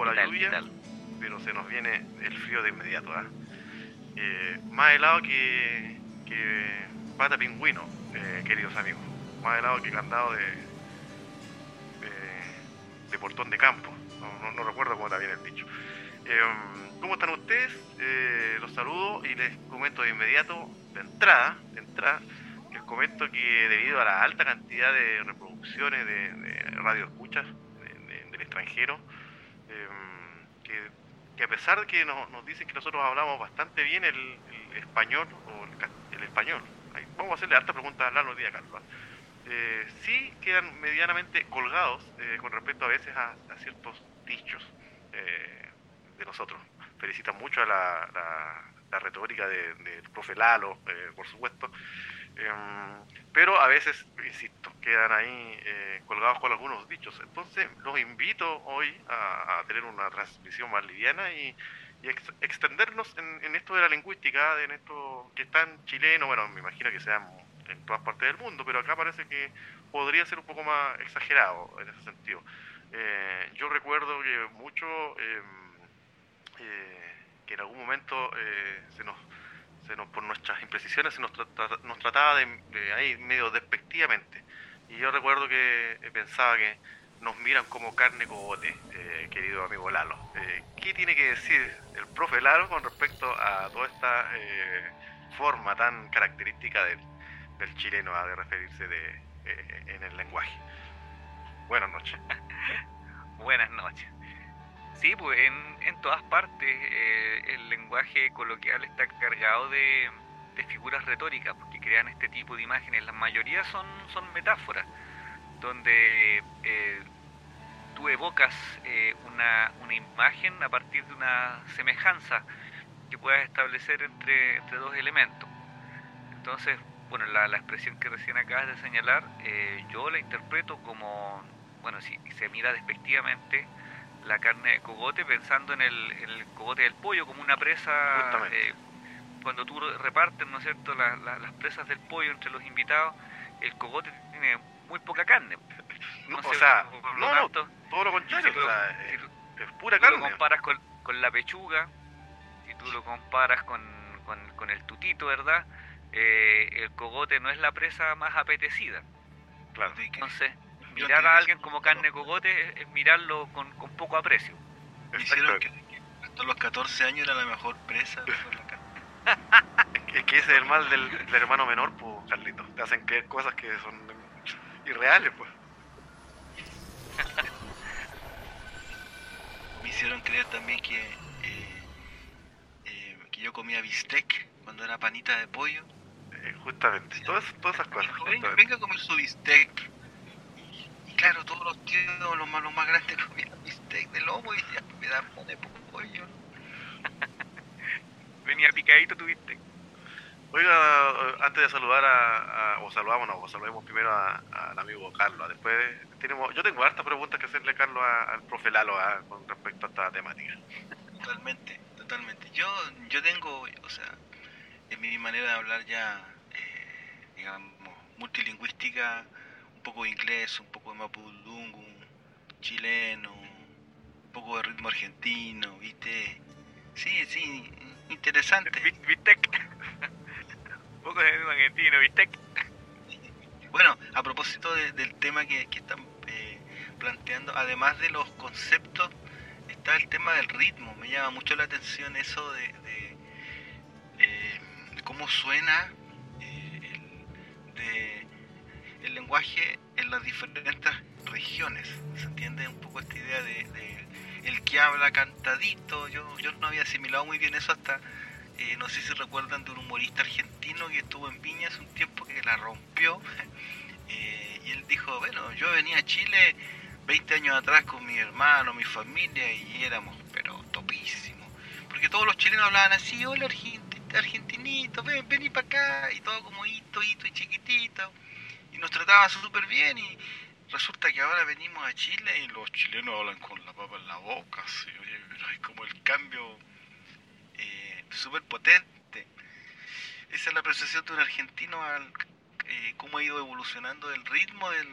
poco la lluvia, pero se nos viene el frío de inmediato. ¿ah? Eh, más helado que, que pata pingüino, eh, queridos amigos. Más helado que candado de, de, portón de campo. No, recuerdo cómo está bien el dicho. Em, ¿Cómo están ustedes? Eh, los saludo y les comento de inmediato, de entrada, de entrada, les comento que debido a la alta cantidad de reproducciones de, de radio escuchas del extranjero, em, que, a pesar de que nos dicen que nosotros hablamos bastante bien el, español o el, español, vamos a hacerle harta pregunta a Lalo día, Carlos. Eh, sí quedan medianamente colgados eh, con respecto a veces a, ciertos dichos eh, de nosotros. Felicitan mucho a la, retórica del de profe Lalo, eh, por supuesto, em, pero a veces, insisto, quedan ahí colgados con algunos dichos. Entonces los invito hoy a, tener una transmisión más liviana y, extendernos en, en, esto de la lingüística, en esto que es tan chileno, bueno, me imagino que sean en todas partes del mundo, pero acá parece que podría ser un poco más exagerado en ese sentido. Eh, yo recuerdo que mucho em, eh, que en algún momento eh, se nos se nos por nuestras imprecisiones se nos, nos trataba de, ahí medio despectivamente y yo recuerdo que pensaba que nos miran como carne cogote, querido amigo Lalo. ¿Qué tiene que decir el profe Lalo con respecto a toda esta forma tan característica de del chileno de referirse de, eh, en el lenguaje. Buenas noches. Buenas noches. Sí, pues en, en todas partes eh, el lenguaje coloquial está cargado de, figuras retóricas porque crean este tipo de imágenes. La mayoría son, metáforas, donde eh, tú evocas una, una imagen a partir de una semejanza que puedas establecer entre, entre dos elementos. Entonces, bueno, la, la, expresión que recién acabas de señalar, eh, yo la interpreto como, bueno, si se mira despectivamente la carne de cogote pensando en el, el cogote del pollo como una presa, eh, cuando tú repartes, ¿no es cierto?, las presas del pollo entre los invitados, el cogote tiene muy poca carne. No, o sea, no, todo lo contrario, es, pura carne. Si lo comparas con, con la pechuga, si tú lo comparas con, con, con el tutito, ¿verdad?, eh, el cogote no es la presa más apetecida. Claro. Entonces, mirar a alguien como carne cogote es, mirarlo con, poco aprecio. Hicieron que, hasta los 14 años era la mejor presa. es que ese es el mal del, hermano menor, pues, Carlito. Te hacen creer cosas que son irreales, pues. Me hicieron creer también que, eh, eh, que yo comía bistec cuando era panita de pollo eh, justamente, todas, todas esas cosas. Venga, a comer su bistec. Claro, todos los tíos, los más, los más grandes comían bistec de lomo y ya me da de pollo. Venía picadito tu bistec. Oiga, antes de saludar a, a o saludamos, o saludemos primero al amigo Carlos. Después tenemos, yo tengo hartas preguntas que hacerle, Carlos, al profe Lalo con respecto a esta temática. Totalmente, totalmente. Yo, yo tengo, o sea, en mi manera de hablar ya, eh, digamos, multilingüística, un poco de inglés, un poco de mapudungun, chileno, un poco de ritmo argentino, ¿viste? Sí, sí, interesante. Vistec. un poco de ritmo argentino, Vistec. Bueno, a propósito del tema que, están eh, planteando, además de los conceptos, está el tema del ritmo. Me llama mucho la atención eso de, cómo suena eh, el, en las diferentes regiones. ¿Se entiende un poco esta idea de, el que habla cantadito? Yo, yo no había asimilado muy bien eso hasta, eh, no sé si recuerdan de un humorista argentino que estuvo en Viña hace un tiempo que la rompió. Eh, y él dijo, bueno, yo venía a Chile 20 años atrás con mi hermano, mi familia, y éramos, pero topísimos. Porque todos los chilenos hablaban así, hola argentinito, ven, vení para acá, y todo como hito, hito y chiquitito, y nos trataba súper bien, y resulta que ahora venimos a Chile y los chilenos hablan con la papa en la boca, ¿sí? hay como el cambio eh, súper potente. Esa es la apreciación de un argentino al eh, cómo ha ido evolucionando el ritmo del,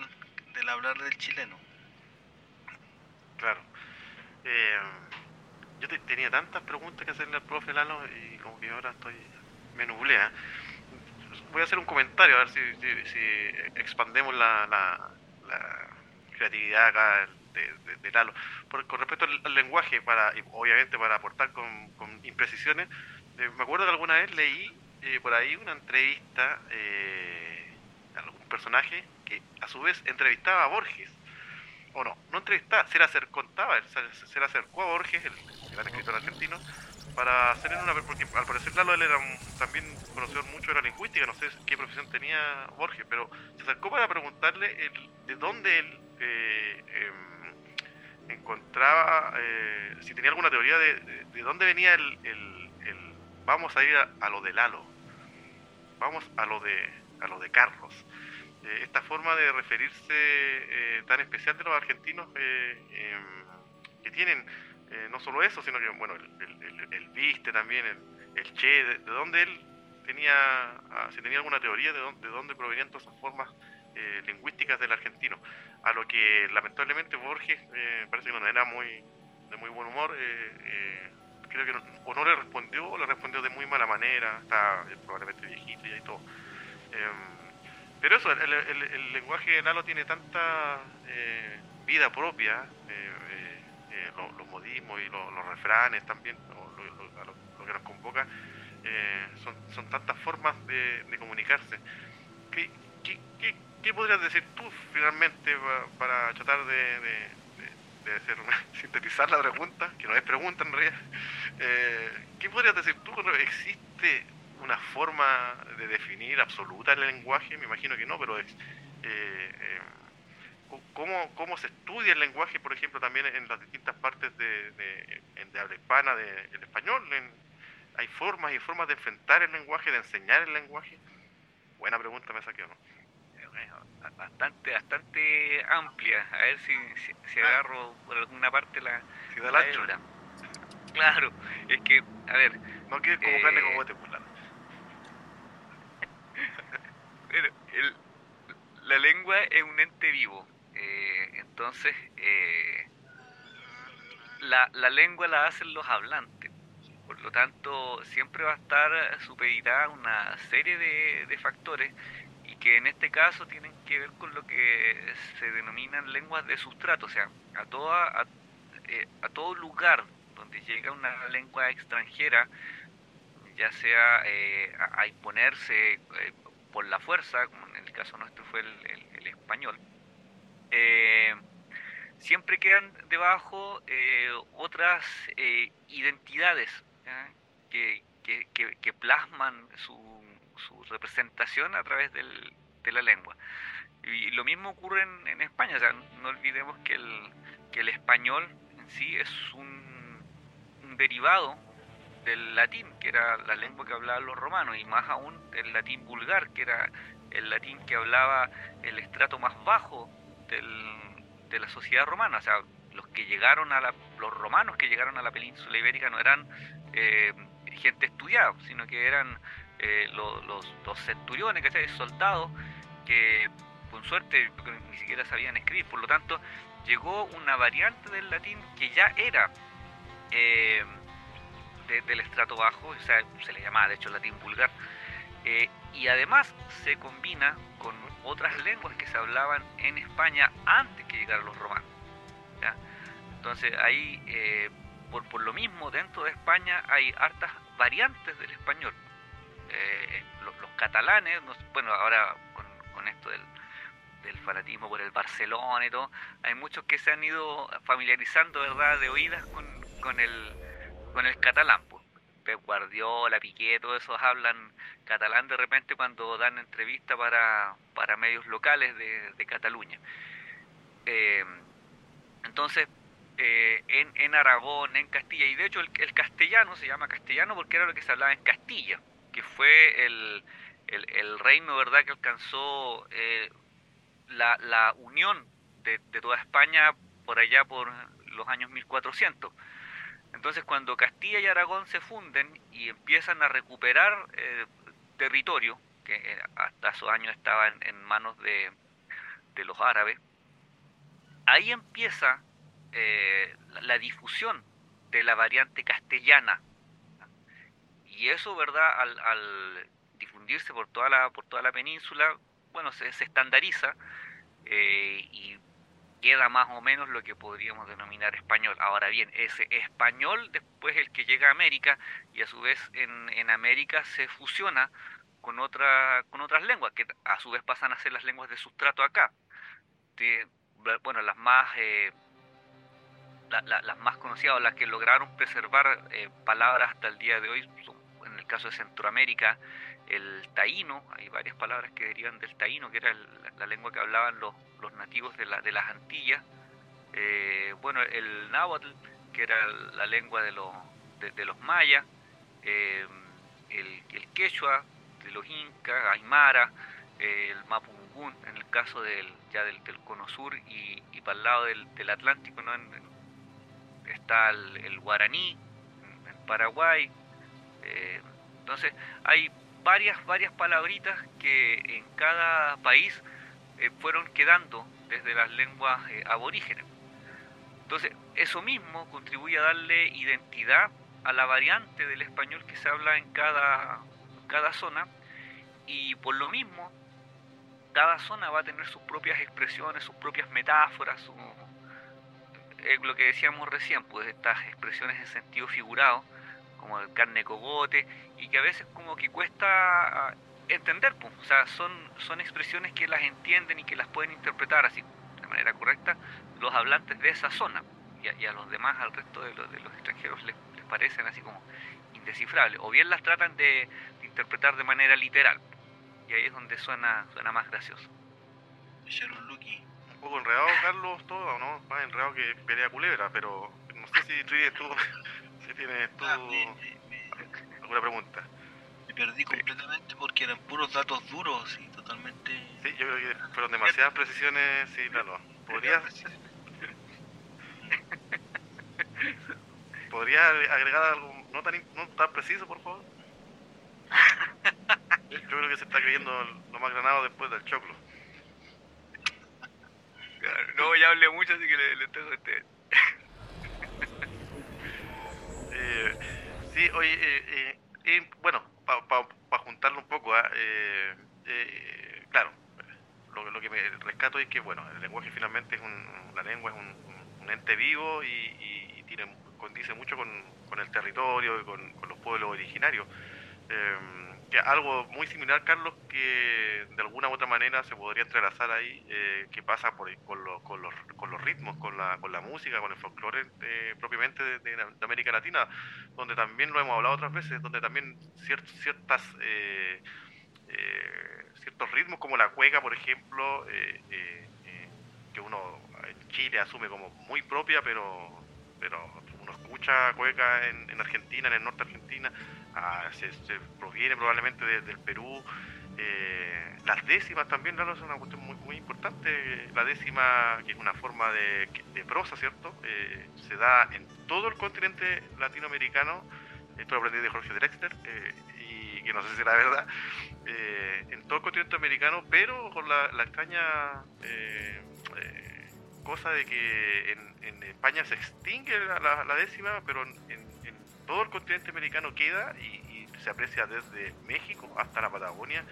del hablar del chileno. Claro. Eh yo tenía tantas preguntas que hacerle al profe Lalo y como que ahora estoy, me nublea. Voy a hacer un comentario, a ver si, si, expandemos la, la, creatividad acá de, Lalo. con respecto al, lenguaje, para obviamente para aportar con, con imprecisiones, eh, me acuerdo que alguna vez leí eh, por ahí una entrevista eh, algún personaje que a su vez entrevistaba a Borges o no, no entrevistaba, se le acercó, se le acercó a Borges, el gran escritor argentino, para hacer en una, porque al parecer Lalo él era también conocedor mucho de la lingüística, no sé qué profesión tenía Borges, pero se acercó para preguntarle el, de dónde él eh, em, encontraba, eh, si tenía alguna teoría de, de, dónde venía el, vamos a ir a, lo de Lalo, vamos a lo de, a lo de Carlos. Eh, esta forma de referirse eh, tan especial de los argentinos eh, em, que tienen no solo eso, sino que, bueno, el, viste también, el, che, de, dónde él tenía, ah, si tenía alguna teoría de dónde, de dónde provenían todas esas formas lingüísticas del argentino. A lo que lamentablemente Borges parece que no era muy de muy buen humor. creo que no, o no le respondió o le respondió de muy mala manera, está probablemente viejito y todo. Em, pero eso, el, lenguaje de Lalo tiene tanta eh, vida propia, eh, eh, los modismos y los refranes también, lo, que nos convoca, son, son, tantas formas de, comunicarse. ¿Qué, qué, podrías decir tú finalmente para, tratar de, sintetizar la pregunta, que no es pregunta en realidad? ¿Qué podrías decir tú existe una forma de definir absoluta el lenguaje, me imagino que no, pero es, eh, eh, ¿cómo, ¿cómo, se estudia el lenguaje, por ejemplo, también en las distintas partes de, de, habla hispana del español? ¿Hay formas y formas de enfrentar el lenguaje, de enseñar el lenguaje? Buena pregunta me saqué, ¿no? Bastante, bastante amplia. A ver si, si, ah. agarro por alguna parte la, si da la, Claro, es que, a ver. No quieres como te pues, la lengua es un ente vivo. Eh, entonces, eh, la, la, lengua la hacen los hablantes. Por lo tanto, siempre va a estar supeditada una serie de, factores y que en este caso tienen que ver con lo que se denominan lenguas de sustrato, o sea, a, toda, a, eh, a todo lugar donde llega una lengua extranjera, ya sea a, imponerse por la fuerza, como en el caso nuestro fue el, español, eh, siempre quedan debajo eh, otras eh, identidades que, que, plasman su, su, representación a través del, de la lengua. Y lo mismo ocurre en, España, o no olvidemos que el, que el español en sí es un, un derivado del latín, que era la lengua que hablaban los romanos, y más aún el latín vulgar, que era el latín que hablaba el estrato más bajo de la sociedad romana. O sea, los que llegaron a la, los romanos que llegaron a la península ibérica no eran eh, gente estudiada, sino que eran eh, los, los, centuriones, que soldados, que con suerte ni siquiera sabían escribir. Por lo tanto, llegó una variante del latín que ya era eh, del estrato bajo, o sea, se le llamaba de hecho latín vulgar, y además se combina con otras lenguas que se hablaban en España antes que llegaran los romanos. Entonces ahí, eh, por, por, lo mismo, dentro de España hay hartas variantes del español. Eh, los, catalanes, bueno, ahora con, esto del, del, fanatismo por el Barcelona y todo, hay muchos que se han ido familiarizando, ¿verdad?, de oídas con, con el con el catalán. Pep Guardiola, Piqué, todos esos hablan catalán de repente cuando dan entrevista para, para medios locales de, Cataluña. Eh, entonces, eh, en, en, Aragón, en Castilla, y de hecho el, castellano se llama castellano porque era lo que se hablaba en Castilla, que fue el, el, reino verdad que alcanzó eh, la, la, unión de, de, toda España por allá por los años 1400. Entonces cuando Castilla y Aragón se funden y empiezan a recuperar eh, territorio, que eh, hasta esos años estaba en, manos de, los árabes, ahí empieza eh, la, difusión de la variante castellana. Y eso, ¿verdad? Al, difundirse por toda la, por toda la península, bueno, se, estandariza y queda más o menos lo que podríamos denominar español. Ahora bien, ese español después el que llega a América y a su vez en, en América se fusiona con, otra, con otras lenguas que a su vez pasan a ser las lenguas de sustrato acá. bueno, las más... Eh, las más conocidas, las que lograron preservar eh, palabras hasta el día de hoy, en el caso de Centroamérica, el taíno, hay varias palabras que derivan del taíno, que era la lengua que hablaban los, los nativos de, la, de las Antillas, eh, bueno, el náhuatl, que era la lengua de, los, de, los mayas, eh, el, el, quechua de los incas, aymara, eh, el mapungún, en el caso del, ya del, cono sur y, y para el lado del, del Atlántico, ¿no? está el, guaraní, en, Paraguay, entonces hay varias, varias palabritas que en cada país eh, fueron quedando desde las lenguas eh, aborígenes. Entonces, eso mismo contribuye a darle identidad a la variante del español que se habla en cada, cada zona y por lo mismo cada zona va a tener sus propias expresiones, sus propias metáforas, eh, lo que decíamos recién, pues estas expresiones en sentido figurado, como el carne cogote, y que a veces como que cuesta entender, pues. o sea, son, son expresiones que las entienden y que las pueden interpretar así de manera correcta los hablantes de esa zona y a, los demás, al resto de, los, de los extranjeros les, parecen así como indescifrables o bien las tratan de, interpretar de manera literal y ahí es donde suena, suena más gracioso. Un poco enredado, Carlos, todo, ¿no? Más enredado que pelea culebra, pero no sé si tú, si tienes tú ah, alguna pregunta perdí completamente porque eran puros datos duros y totalmente. Sí, yo creo que fueron demasiadas precisiones, sí, claro. ¿Podrías, ¿Podría agregar algo no tan, no tan preciso, por favor? Yo creo que se está creyendo lo más granado después del choclo. no, ya hablé mucho, así que le, tengo este. eh, sí, oye, eh, eh, bueno, para juntarlo un poco, ¿ah? eh, eh, claro, lo, lo, que me rescato es que, bueno, el lenguaje finalmente es un, la lengua es un, ente vivo y, tiene, condice mucho con, con el territorio y con, con, los pueblos originarios. Eh, que algo muy similar, Carlos, que de alguna u otra manera se podría entrelazar ahí, eh, que pasa por, con, los, con los ritmos, con la, con la música, con el folclore eh, propiamente de, América Latina, donde también lo hemos hablado otras veces, donde también ciertas eh, ciertos ritmos como la cueca, por ejemplo, que uno en Chile asume como muy propia, pero, pero uno escucha cueca en, en Argentina, en el norte de Argentina, se, proviene probablemente del Perú. Eh, las décimas también, ¿no? es una cuestión muy, muy importante. La décima, que es una forma de, prosa, ¿cierto? Eh, se da en todo el continente latinoamericano. Esto lo aprendí de Jorge Drexler, eh, y que no sé si era verdad. en todo el continente americano, pero con la, extraña cosa de que en, España se extingue la, décima, pero en todo el continente americano queda y, se aprecia desde México hasta la Patagonia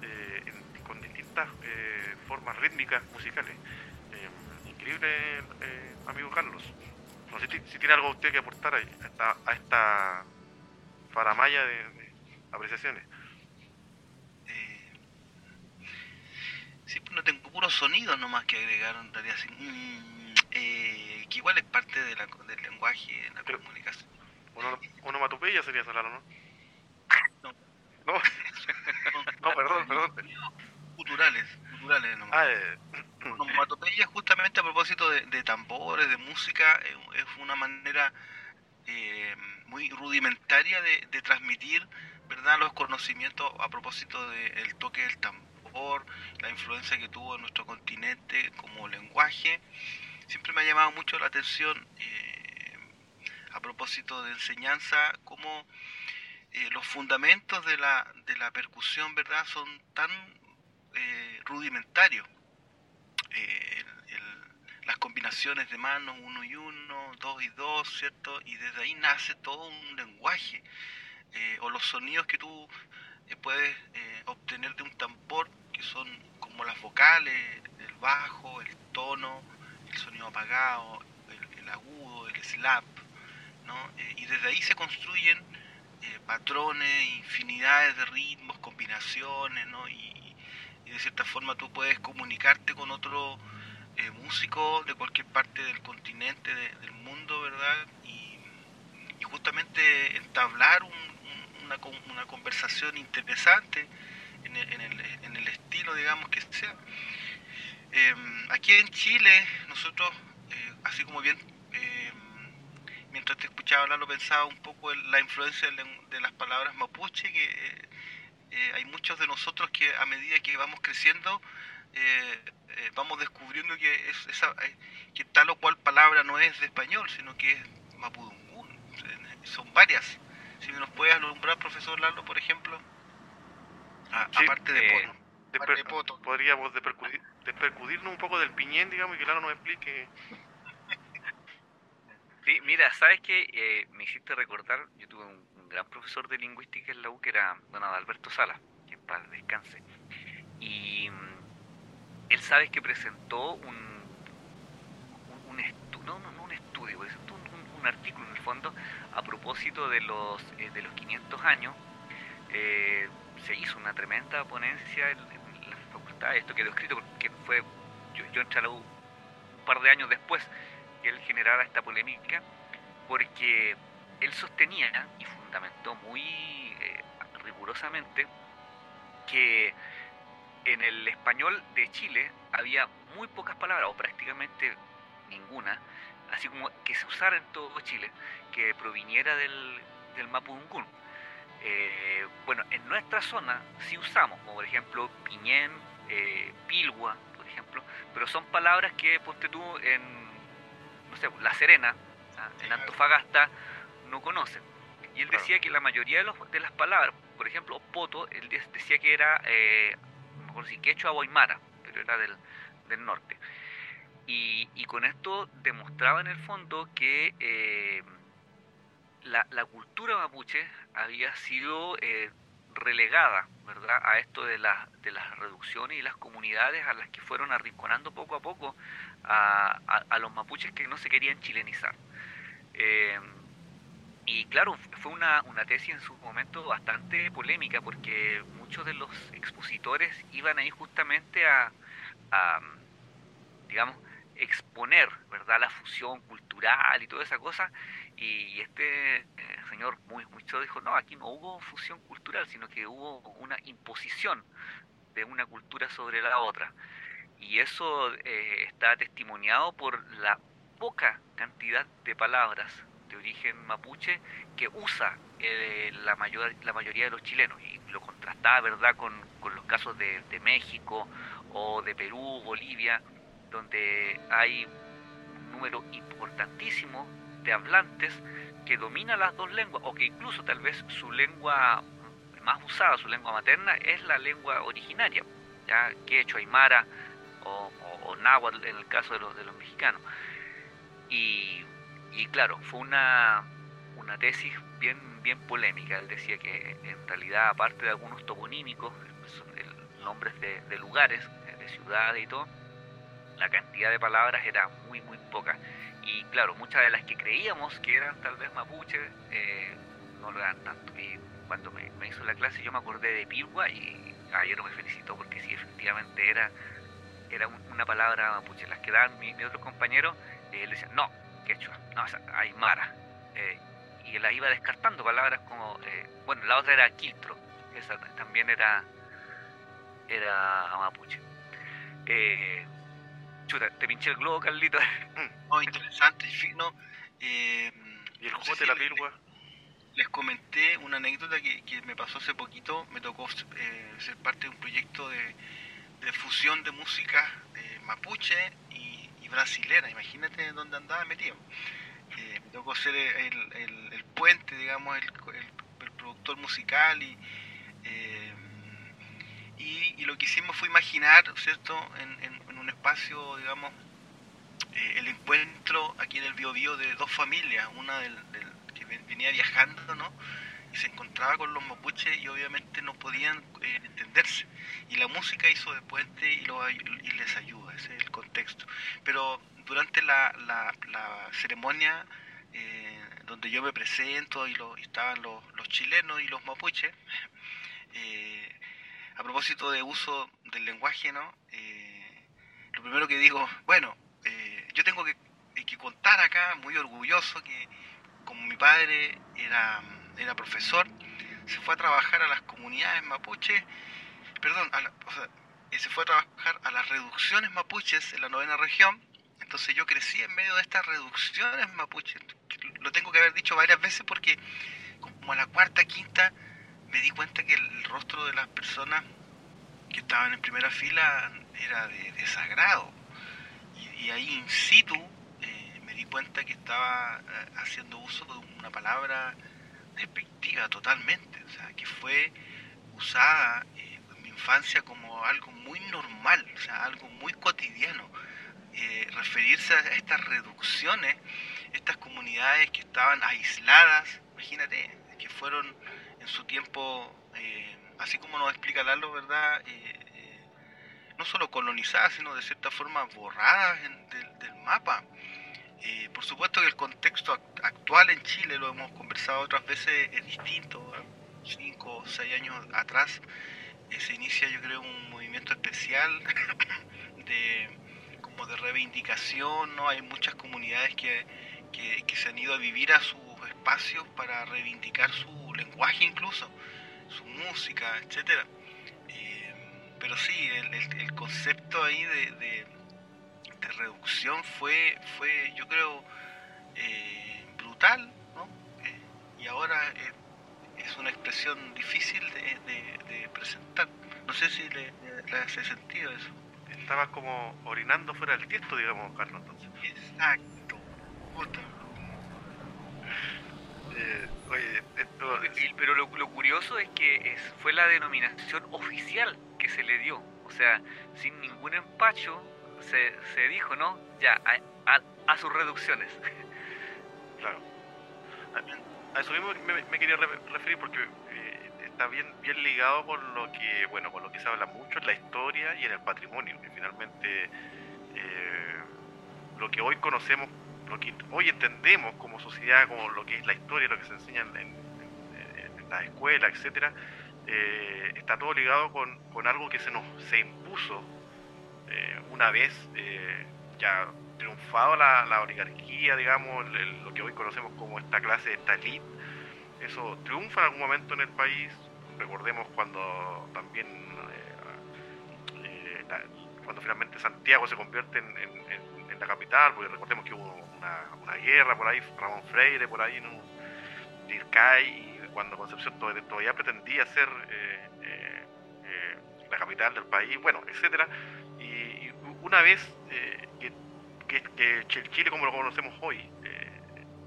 eh, con distintas eh, formas rítmicas musicales. Eh, increíble, amigo Carlos. No sé si, tiene algo usted que aportar a esta, a esta faramaya de, apreciaciones. Sí, pues no tengo puros sonidos nomás que agregar en realidad. Mm, que igual es parte de la, del lenguaje, de la comunicación. Uno, sería esa ¿no? No. No, no perdón, perdón. Culturales, culturales nomás. Ah, eh. Onomatopeya justamente a propósito de, tambores, de música, eh, es una manera eh, muy rudimentaria de, de, transmitir verdad los conocimientos a propósito del toque del tambor, la influencia que tuvo en nuestro continente como lenguaje. Siempre me ha llamado mucho la atención eh, a propósito de enseñanza, cómo eh, los fundamentos de la, de la percusión, ¿verdad?, son tan eh, rudimentarios. Eh, las combinaciones de manos, uno y uno, dos y dos, ¿cierto? Y desde ahí nace todo un lenguaje, o los sonidos que tú puedes obtener de un tambor, que son como las vocales, el bajo, el tono, el sonido apagado, el, agudo, el slap, ¿no? y desde ahí se construyen patrones, infinidades de ritmos, combinaciones, ¿no? Y, de cierta forma tú puedes comunicarte con otro eh, músicos de cualquier parte del continente, del mundo, ¿verdad? Y, justamente entablar una, una, conversación interesante en el, estilo, digamos, que sea. Em, aquí en Chile, nosotros, eh, así como bien, mientras te escuchaba hablar, lo pensaba un poco en la influencia de las palabras mapuche, que eh, hay muchos de nosotros que a medida que vamos creciendo, eh, eh, vamos descubriendo que, es, esa, eh, que tal o cual palabra no es de español, sino que es mapudungún. Son varias. Si nos puedes alumbrar, profesor Lalo, por ejemplo, aparte de, poto, Podríamos despercudirnos un poco del piñén, digamos, y que Lalo nos explique. Sí, mira, ¿sabes qué? me hiciste recordar, yo tuve un, gran profesor de lingüística en la U que era don Alberto Sala, que para descanse. Y él sabe que presentó un, un, no, un estudio, presentó un, artículo en el fondo a propósito de los, eh, de los 500 años. Eh, se hizo una tremenda ponencia en, la facultad, esto quedó escrito porque fue, yo, yo entré a la U un par de años después que él generara esta polémica, porque él sostenía y fundamentó muy eh, rigurosamente que en el español de Chile había muy pocas palabras, o prácticamente ninguna, así como que se usara en todo Chile, que proviniera del, del. Eh, bueno, en nuestra zona sí usamos, como por ejemplo piñén, eh, pilgua, por ejemplo, pero son palabras que, ponte tú, en, no sé, La Serena, ¿ah? en Antofagasta, no conocen. Y él decía que la mayoría de, los, de las palabras, por ejemplo, poto, él decía que era eh, por si quechua o aymara, pero era del, del norte. Y, y, con esto demostraba en el fondo que eh, la, la, cultura mapuche había sido eh, relegada ¿verdad? a esto de, la, de las reducciones y las comunidades a las que fueron arrinconando poco a poco a, los mapuches que no se querían chilenizar. Eh, y claro, fue una, una, tesis en su momento bastante polémica porque muchos de los expositores iban ahí justamente a, digamos, exponer, ¿verdad?, la fusión cultural y toda esa cosa. Y este eh, señor muy mucho dijo, no, aquí no hubo fusión cultural, sino que hubo una imposición de una cultura sobre la otra. Y eso eh, está testimoniado por la poca cantidad de palabras de origen mapuche que usa eh, la, mayor, la mayoría de los chilenos y lo contrastaba verdad con, con los casos de, de, México o de Perú, Bolivia, donde hay un número importantísimo de hablantes que dominan las dos lenguas o que incluso tal vez su lengua más usada, su lengua materna, es la lengua originaria, ya quechua, aymara o, o, o náhuatl en el caso de los, de los mexicanos. Y y claro, fue una, una tesis bien, bien polémica. Él decía que en realidad, aparte de algunos toponímicos, son nombres de, de lugares, de ciudades y todo, la cantidad de palabras era muy, muy poca. Y claro, muchas de las que creíamos que eran tal vez mapuche, eh, no lo eran tanto. Y cuando me, hizo la clase yo me acordé de Pirgua y ayer me felicitó porque sí, efectivamente era, era una palabra mapuche. Las que daban mi, mi otro compañero, eh, él decía, no, quechua, no, aymara. Eh, y la iba descartando palabras como, eh, bueno, la otra era quiltro, esa también era, era mapuche. Eh, chuta, te pinché el globo, Carlito. Oh, interesante y fino. Eh, y el jote de la pilgua. Les comenté una anécdota que, que, me pasó hace poquito. Me tocó eh, ser parte de un proyecto de, de fusión de música mapuche brasilera, imagínate dónde andaba metido. Eh, me tocó ser el, puente, digamos, el, el, productor musical y, eh, y, lo que hicimos fue imaginar, ¿cierto?, en, en, un espacio, digamos, eh, el encuentro aquí en el Biobío de dos familias, una del, que venía viajando, ¿no? Y se encontraba con los mapuches y obviamente no podían eh, entenderse. Y la música hizo de puente y, lo, y les ayuda, ese es el contexto. Pero durante la, ceremonia eh, donde yo me presento y, lo, estaban los, chilenos y los mapuches, a propósito de uso del lenguaje, ¿no? lo primero que digo, bueno, yo tengo que, contar acá, muy orgulloso, que como mi padre era, era profesor, se fue a trabajar a las comunidades mapuches, perdón, o sea, eh, se fue a trabajar a las reducciones mapuches en la novena región, entonces yo crecí en medio de estas reducciones mapuches, lo tengo que haber dicho varias veces porque como a la cuarta, quinta, me di cuenta que el rostro de las personas que estaban en primera fila era de desagrado. Y ahí in situ eh, me di cuenta que estaba eh, haciendo uso de una palabra despectiva totalmente, o sea, que fue usada eh, en mi infancia como algo muy normal, o sea, algo muy cotidiano. referirse a estas reducciones, estas comunidades que estaban aisladas, imagínate, que fueron en su tiempo, así como nos explica Lalo, ¿verdad? no solo colonizadas, sino de cierta forma borradas del, mapa. Eh, por supuesto que el contexto actual en Chile, lo hemos conversado otras veces, es distinto. Cinco o seis años atrás eh, se inicia, yo creo, un movimiento especial de como de reivindicación, ¿no? Hay muchas comunidades que, que se han ido a vivir a sus espacios para reivindicar su lenguaje incluso, su música, etcétera pero sí, el, concepto ahí de, reducción fue, fue yo creo, eh, brutal, ¿no? Eh, y ahora eh, es una expresión difícil de, presentar. No sé si le, hace sentido eso. Estaba como orinando fuera del tiesto, digamos, Carlos, entonces. Exacto. oye, pero lo, curioso es que fue la denominación oficial que se le dio. O sea, sin ningún empacho se, se dijo, ¿no? Ya, a, sus reducciones. Claro. A, eso mismo me, quería referir porque eh, está bien bien ligado con lo que, bueno, con lo que se habla mucho en la historia y en el patrimonio, que finalmente eh, lo que hoy conocemos, lo que hoy entendemos como sociedad, como lo que es la historia, lo que se enseña en, en, en la escuela, etcétera, eh, está todo ligado con, con, algo que se nos se impuso eh, una vez eh, ya triunfado la, oligarquía, digamos, lo que hoy conocemos como esta clase, esta elite, eso triunfa en algún momento en el país. Recordemos cuando también, cuando finalmente Santiago se convierte en, en, la capital, porque recordemos que hubo una, guerra por ahí, Ramón Freire por ahí, ¿no? Dircay, cuando Concepción todavía pretendía ser eh, eh, eh, la capital del país, bueno, etcétera. Una vez que, que, Chile como lo conocemos hoy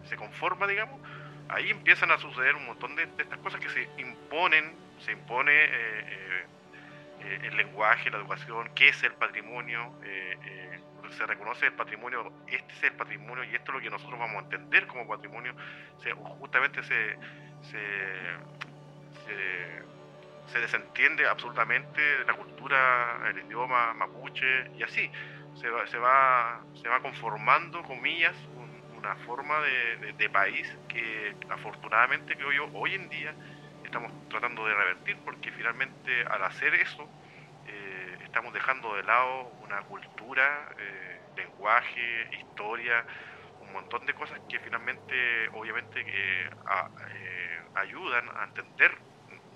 se conforma, digamos, ahí empiezan a suceder un montón de, estas cosas que se imponen, se impone el lenguaje, la educación, qué es el patrimonio, se reconoce el patrimonio, este es el patrimonio y esto es lo que nosotros vamos a entender como patrimonio, justamente se, desentiende absolutamente de la cultura, el idioma mapuche y así. Se va, se va, se va conformando, comillas, una forma de, país que afortunadamente creo yo hoy en día estamos tratando de revertir porque finalmente al hacer eso eh, estamos dejando de lado una cultura, eh, lenguaje, historia, un montón de cosas que finalmente obviamente que eh, ayudan a entender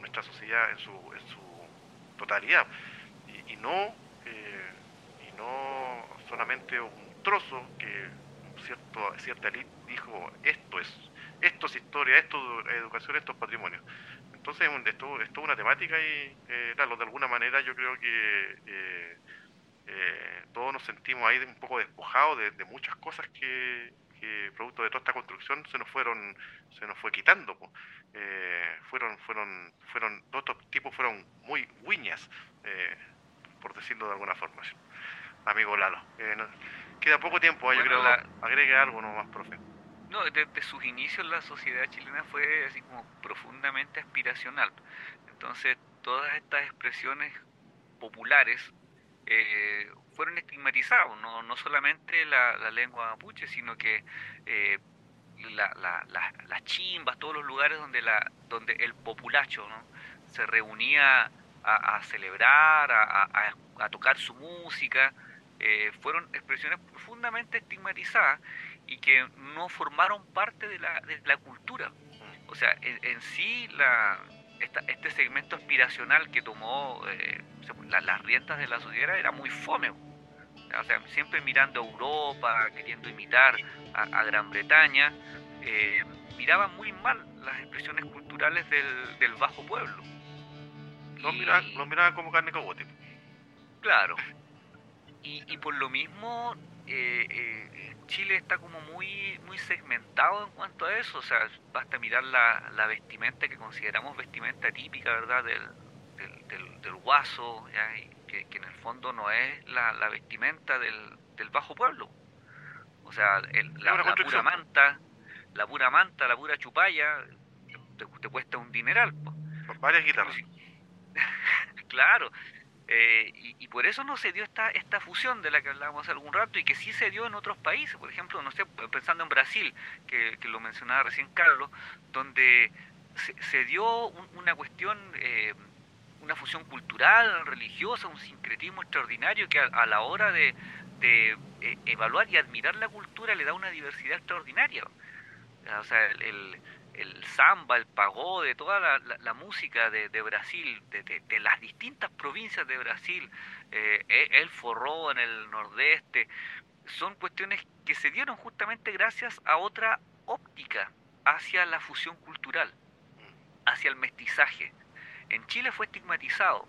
nuestra sociedad en su, en su totalidad. Y, no eh, y no solamente un trozo que cierto cierta elite dijo esto es esto es historia esto es educación esto es patrimonio entonces esto es toda una temática y eh, claro, de alguna manera yo creo que eh, todos nos sentimos ahí un poco despojados de muchas cosas que, que producto de toda esta construcción se nos fueron se nos fue quitando eh, fueron fueron fueron todos estos tipos fueron muy guiñas eh, por decirlo de alguna forma amigo Lalo Queda poco tiempo, yo creo. Agregue algo nomás, profe. No, desde sus inicios la sociedad chilena fue así como profundamente aspiracional. Entonces, todas estas expresiones populares eh, fueron estigmatizados, no, no solamente la, lengua mapuche, sino que eh, las chimbas, todos los lugares donde, la, donde el populacho ¿no? se reunía a, celebrar, a, tocar su música, eh, fueron expresiones profundamente estigmatizadas y que no formaron parte de la, de la cultura. O sea, en, sí la, este segmento aspiracional que tomó eh, las riendas de la sociedad era muy fome. O sea, siempre mirando a Europa, queriendo imitar a, Gran Bretaña, eh, miraban muy mal las expresiones culturales del, del bajo pueblo. Los miraban, como carne cogote. Claro. Y, y por lo mismo, eh, eh, Chile está como muy, muy segmentado en cuanto a eso. O sea, basta mirar la, la vestimenta que consideramos vestimenta típica, ¿verdad? Del, del, del, guaso, Que, que, en el fondo no es la, la vestimenta del, del bajo pueblo. O sea, la, pura manta, la pura manta, la pura chupalla, te, cuesta un dineral. Por varias guitarras. claro. Eh, y, por eso no se dio esta, esta fusión de la que hablábamos hace algún rato y que sí se dio en otros países, por ejemplo, no sé, pensando en Brasil, que, lo mencionaba recién Carlos, donde se, dio una cuestión, eh, una fusión cultural, religiosa, un sincretismo extraordinario que a, la hora de, eh, evaluar y admirar la cultura le da una diversidad extraordinaria. O sea, el samba, el pagode, toda la, música de, Brasil, de, las distintas provincias de Brasil, eh, e, el forró en el nordeste, son cuestiones que se dieron justamente gracias a otra óptica hacia la fusión cultural, hacia el mestizaje. En Chile fue estigmatizado,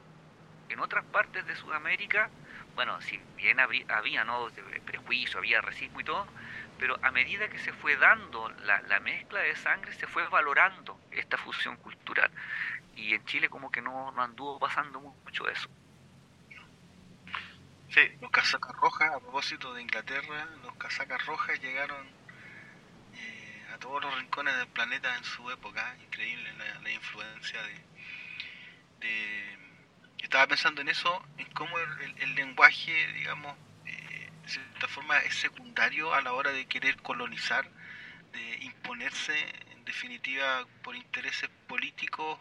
en otras partes de Sudamérica, bueno, si bien había, había ¿no? prejuicio, había racismo y todo, pero a medida que se fue dando la, mezcla de sangre, se fue valorando esta fusión cultural. Y en Chile como que no, no anduvo pasando mucho eso. Sí. Los casacas rojas, a propósito de Inglaterra, los casacas rojas llegaron eh, a todos los rincones del planeta en su época. Increíble la, influencia de, Estaba pensando en eso, en cómo el lenguaje, digamos, de cierta forma es secundario a la hora de querer colonizar, de imponerse en definitiva por intereses políticos,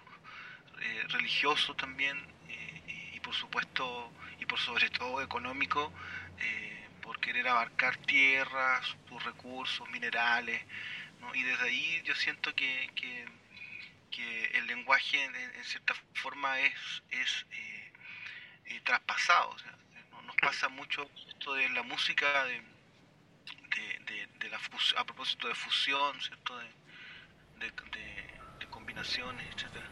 eh, religiosos también eh, y por supuesto y por sobre todo económico, eh, por querer abarcar tierras, sus recursos, minerales, y desde ahí yo siento que, que, el lenguaje en, cierta forma es, es traspasado pasa mucho esto de la música, de, de, la a propósito de fusión, ¿cierto? De, combinaciones, etcétera.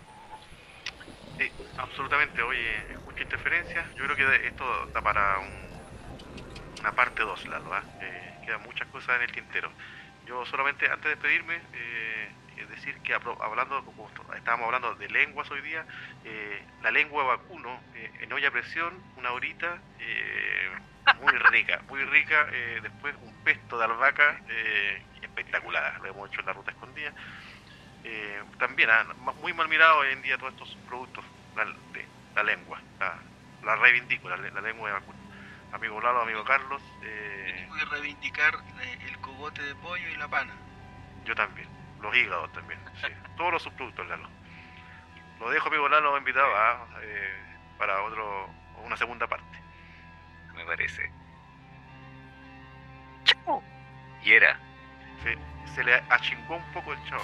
Sí, absolutamente. Oye, mucha interferencia. Yo creo que esto da para una parte 2, la verdad. Eh, quedan muchas cosas en el tintero. Yo solamente, antes de despedirme, eh, decir que hablando, como estábamos hablando de lenguas hoy día, eh, la lengua vacuno eh, en olla a presión, una horita, eh, muy rica, muy rica, después un pesto de albahaca espectacular, lo hemos hecho en la ruta escondida. también ah, muy mal mirado hoy en día todos estos productos la, de la lengua, la, reivindico, la, lengua de vacuno. Amigo Lalo, amigo Carlos. Eh, Tengo que reivindicar el cogote de pollo y la pana. Yo también los hígados también, todos los subproductos, Lalo. Lo dejo, amigo Lalo, invitado a, eh, para otro, una segunda parte. Me parece. ¡Chao! Y era. se le achingó un poco el chavo.